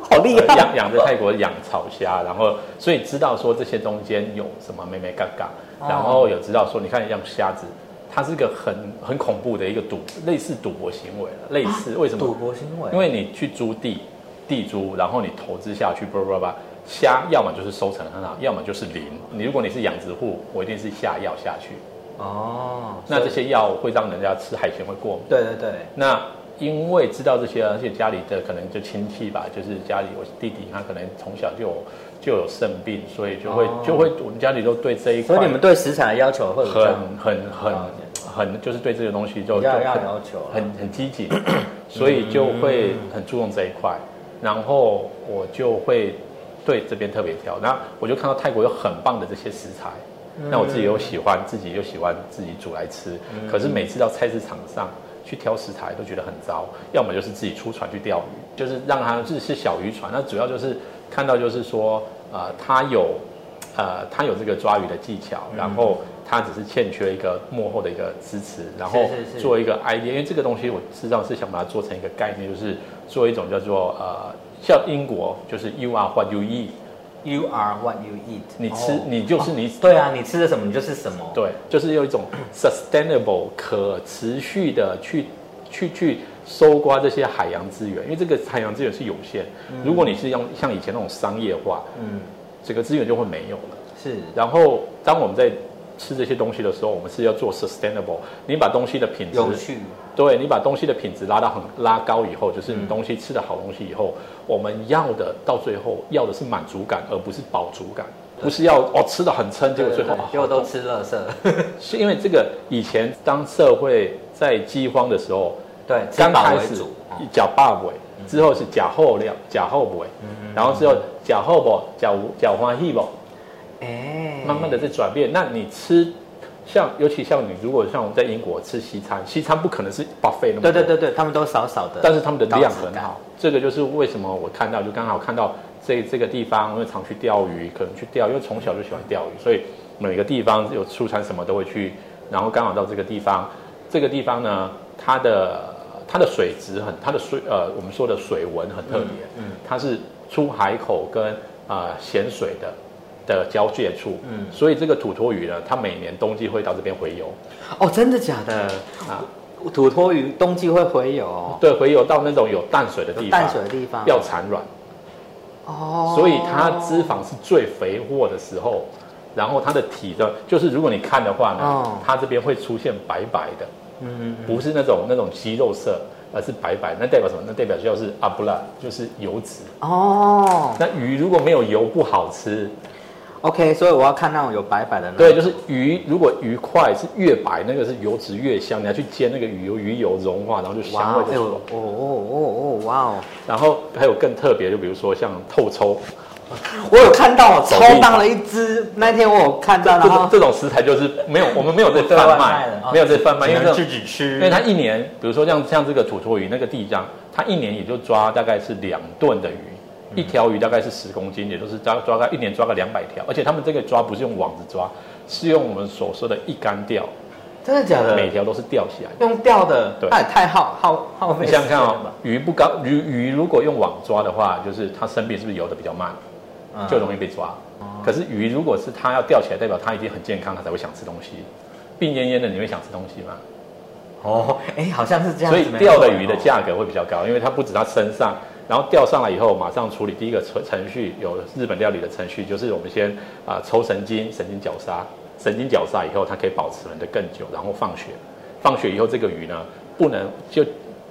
[SPEAKER 2] 好厉害！
[SPEAKER 3] 养养在泰国养草虾，然后所以知道说这些中间有什么妹妹嘎嘎，
[SPEAKER 2] 哦
[SPEAKER 3] 然后有知道说你看养虾子，它是一个很很恐怖的一个赌，类似赌博行为了，类似为什么？
[SPEAKER 2] 赌博行为，
[SPEAKER 3] 因为你去租地，地租，然后你投资下去，叭叭叭，虾要么就是收成很好，要么就是零。你如果你是养殖户，我一定是下药下去，
[SPEAKER 2] 哦，
[SPEAKER 3] 那这些药会让人家吃海鲜会过敏。
[SPEAKER 2] 对对对，
[SPEAKER 3] 那因为知道这些，而且家里的可能就亲戚吧，就是家里我弟弟他可能从小就有就有肾病，所以就会、
[SPEAKER 2] 哦。
[SPEAKER 3] 就会我们家里都对这一块
[SPEAKER 2] 所以你们对食材的要求会
[SPEAKER 3] 很很很很就是对这个东西就
[SPEAKER 2] 要
[SPEAKER 3] 就很
[SPEAKER 2] 要求啊。
[SPEAKER 3] 很很积极，所以就会很注重这一块。然后我就会对这边特别挑，那我就看到泰国有很棒的这些食材，那我自己又喜欢，自己又喜欢自己煮来吃。可是每次到菜市场上去挑食材都觉得很糟，要么就是自己出船去钓鱼，就是让它是是小渔船，那主要就是看到就是说，呃，它有呃，他有这个抓鱼的技巧，然后他只是欠缺一个幕后的一个支持，然后做一个 idea，因为这个东西我事实上是想把它做成一个概念，就是做一种叫做呃，像英国就是 you are what you eat，
[SPEAKER 2] You are what you eat，
[SPEAKER 3] 你吃、
[SPEAKER 2] 哦
[SPEAKER 3] 你就是你。
[SPEAKER 2] 对啊，你吃的什么你就是什么。
[SPEAKER 3] 对，就是有一种 sustainable 可持续的去去去搜刮这些海洋资源，因为这个海洋资源是有限。如果你是用像以前那种商业化，
[SPEAKER 2] 嗯，
[SPEAKER 3] 这个资源就会没有了。
[SPEAKER 2] 是
[SPEAKER 3] 然后当我们在吃这些东西的时候，我们是要做 sustainable，你把东西的品质。对你把东西的品质拉到很拉高以后，就是
[SPEAKER 2] 嗯
[SPEAKER 3] 你东西吃的好东西以后，我们要的到最后要的是满足感，而不是饱足感，不是要哦吃的很撑，结果最后
[SPEAKER 2] 对结果都吃垃圾。
[SPEAKER 3] 是。因为这个以前当社会在饥荒的时候，
[SPEAKER 2] 对，吃
[SPEAKER 3] 刚开始假霸尾，之后是假后料、假后尾，然后之后假后不、假假欢喜不，
[SPEAKER 2] 哎，
[SPEAKER 3] 慢慢的在转变。那你吃，像尤其像你如果像我们在英国吃西餐，西餐不可能是 buffet 那么多
[SPEAKER 2] 对对对对，他们都少少的，
[SPEAKER 3] 但是他们的量很好。这个就是为什么我看到，就刚好看到这这个地方，因为常去钓鱼，可能去钓，因为从小就喜欢钓鱼，所以每个地方有出产什么都会去。然后刚好到这个地方，这个地方呢，它的它的水质很，它的水呃，我们说的水文很特别，
[SPEAKER 2] 嗯嗯
[SPEAKER 3] 它是出海口跟呃咸水的。的交界处，
[SPEAKER 2] 嗯。
[SPEAKER 3] 嗯，所以这个土托鱼呢，它每年冬季会到这边洄游，
[SPEAKER 2] 哦，真的假的？
[SPEAKER 3] 啊。
[SPEAKER 2] 土托鱼冬季会洄游？哦，
[SPEAKER 3] 对，洄游到那种有淡水的地方，
[SPEAKER 2] 淡水的地方。
[SPEAKER 3] 要产卵，
[SPEAKER 2] 哦，
[SPEAKER 3] 所以它脂肪是最肥沃的时候，然后它的体的，就是如果你看的话呢，
[SPEAKER 2] 哦。
[SPEAKER 3] 它这边会出现白白的，
[SPEAKER 2] 嗯嗯
[SPEAKER 3] 不是那种那种肌肉色，而是白白，那代表什么？那代表就是阿布拉，就是油脂。
[SPEAKER 2] 哦。
[SPEAKER 3] 那鱼如果没有油不好吃，
[SPEAKER 2] ，OK，所以我要看那种有白白的那种，
[SPEAKER 3] 对，就是鱼，如果鱼块是越白，那个是油脂越香，你要去煎那个鱼油，鱼油融化，然后就香味就。
[SPEAKER 2] 哦哦哦哦，哇哦，
[SPEAKER 3] 然后还有更特别，就比如说像透抽，
[SPEAKER 2] 我有看到，我抽到了一只，那天我有看到，
[SPEAKER 3] 这
[SPEAKER 2] 然后
[SPEAKER 3] 种这种食材就是没有，我们没有在贩
[SPEAKER 2] 卖
[SPEAKER 3] 没有在贩卖，因为
[SPEAKER 2] 自己吃，
[SPEAKER 3] 因为它一年，比如说像像这个土托鱼那个地章，它一年也就抓大概是两吨的鱼，
[SPEAKER 2] 嗯
[SPEAKER 3] 一条鱼大概是十公斤，也就是抓抓个一年抓个两百条，而且他们这个抓不是用网子抓，是用我们所说的一竿钓，
[SPEAKER 2] 真的假的？
[SPEAKER 3] 每条都是钓起来的。
[SPEAKER 2] 用钓的，
[SPEAKER 3] 对
[SPEAKER 2] 那也太耗耗耗费
[SPEAKER 3] 你想想看哦，鱼不高鱼鱼如果用网抓的话，就是它生病是不是游的比较慢，
[SPEAKER 2] 嗯
[SPEAKER 3] 就容易被抓。可是鱼如果是它要钓起来，代表它已经很健康，它才会想吃东西。病恹恹的，你会想吃东西吗？
[SPEAKER 2] 哦，哎，好像是这样
[SPEAKER 3] 所，以钓的鱼的价格会比较高，因为它不止它身上，然后钓上来以后马上处理。第一个程程序有日本料理的程序，就是我们先啊、抽神经，神经绞杀，神经绞杀以后它可以保持的更久，然后放血，放血以后这个鱼呢不能就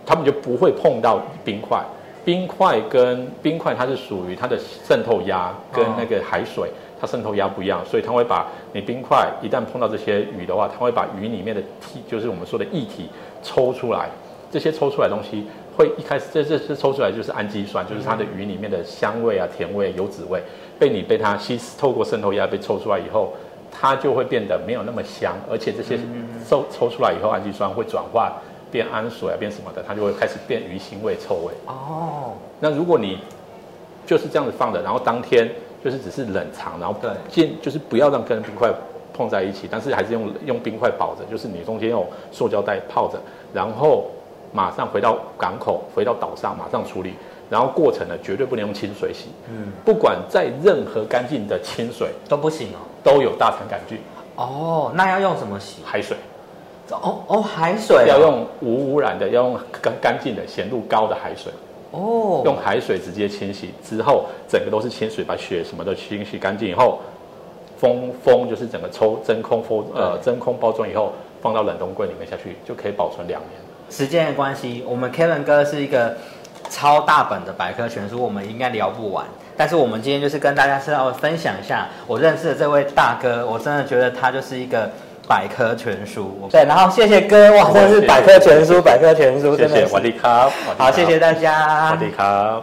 [SPEAKER 3] 他们就不会碰到冰块。冰块跟冰块，它是属于它的渗透压跟那个海水，它渗透压不一样，所以它会把你冰块一旦碰到这些鱼的话，它会把鱼里面的体，就是我们说的液体抽出来。这些抽出来东西会一开始这这这抽出来就是氨基酸，就是它的鱼里面的香味啊、甜味、油脂味，被你被它吸透过渗透压被抽出来以后，它就会变得没有那么香，而且这些抽抽出来以后，氨基酸会转化变氨水啊，变什么的，它就会开始变鱼腥味、臭味。
[SPEAKER 2] 哦，
[SPEAKER 3] 那如果你就是这样子放的，然后当天就是只是冷藏，然后
[SPEAKER 2] 对。
[SPEAKER 3] 尽就是不要让跟冰块碰在一起，但是还是用用冰块保着，就是你中间用塑胶袋泡着，然后马上回到港口，回到岛上马上处理，然后过程呢绝对不能用清水洗，
[SPEAKER 2] 嗯，
[SPEAKER 3] 不管在任何干净的清水
[SPEAKER 2] 都不行哦。
[SPEAKER 3] 都有大肠杆菌，
[SPEAKER 2] 哦，那要用什么洗？
[SPEAKER 3] 海水
[SPEAKER 2] 哦哦，海水哦
[SPEAKER 3] 要用无污染的，要用干干净的咸度高的海水。
[SPEAKER 2] 哦，
[SPEAKER 3] 用海水直接清洗之后，整个都是清水，把血什么都清洗干净以后，封封就是整个抽真空封呃真空包装以后，放到冷冻柜里面下去，就可以保存两年。
[SPEAKER 2] 时间的关系，我们 Kevin 哥是一个超大本的百科全书，我们应该聊不完。但是我们今天就是跟大家稍微分享一下我认识的这位大哥，我真的觉得他就是一个百科全书。对，然后谢谢哥，哇，真的是百科全书，百科全书，
[SPEAKER 3] 谢谢，
[SPEAKER 2] 真的是
[SPEAKER 3] 瓦力卡，
[SPEAKER 2] 好，谢谢大家，
[SPEAKER 3] 瓦力卡。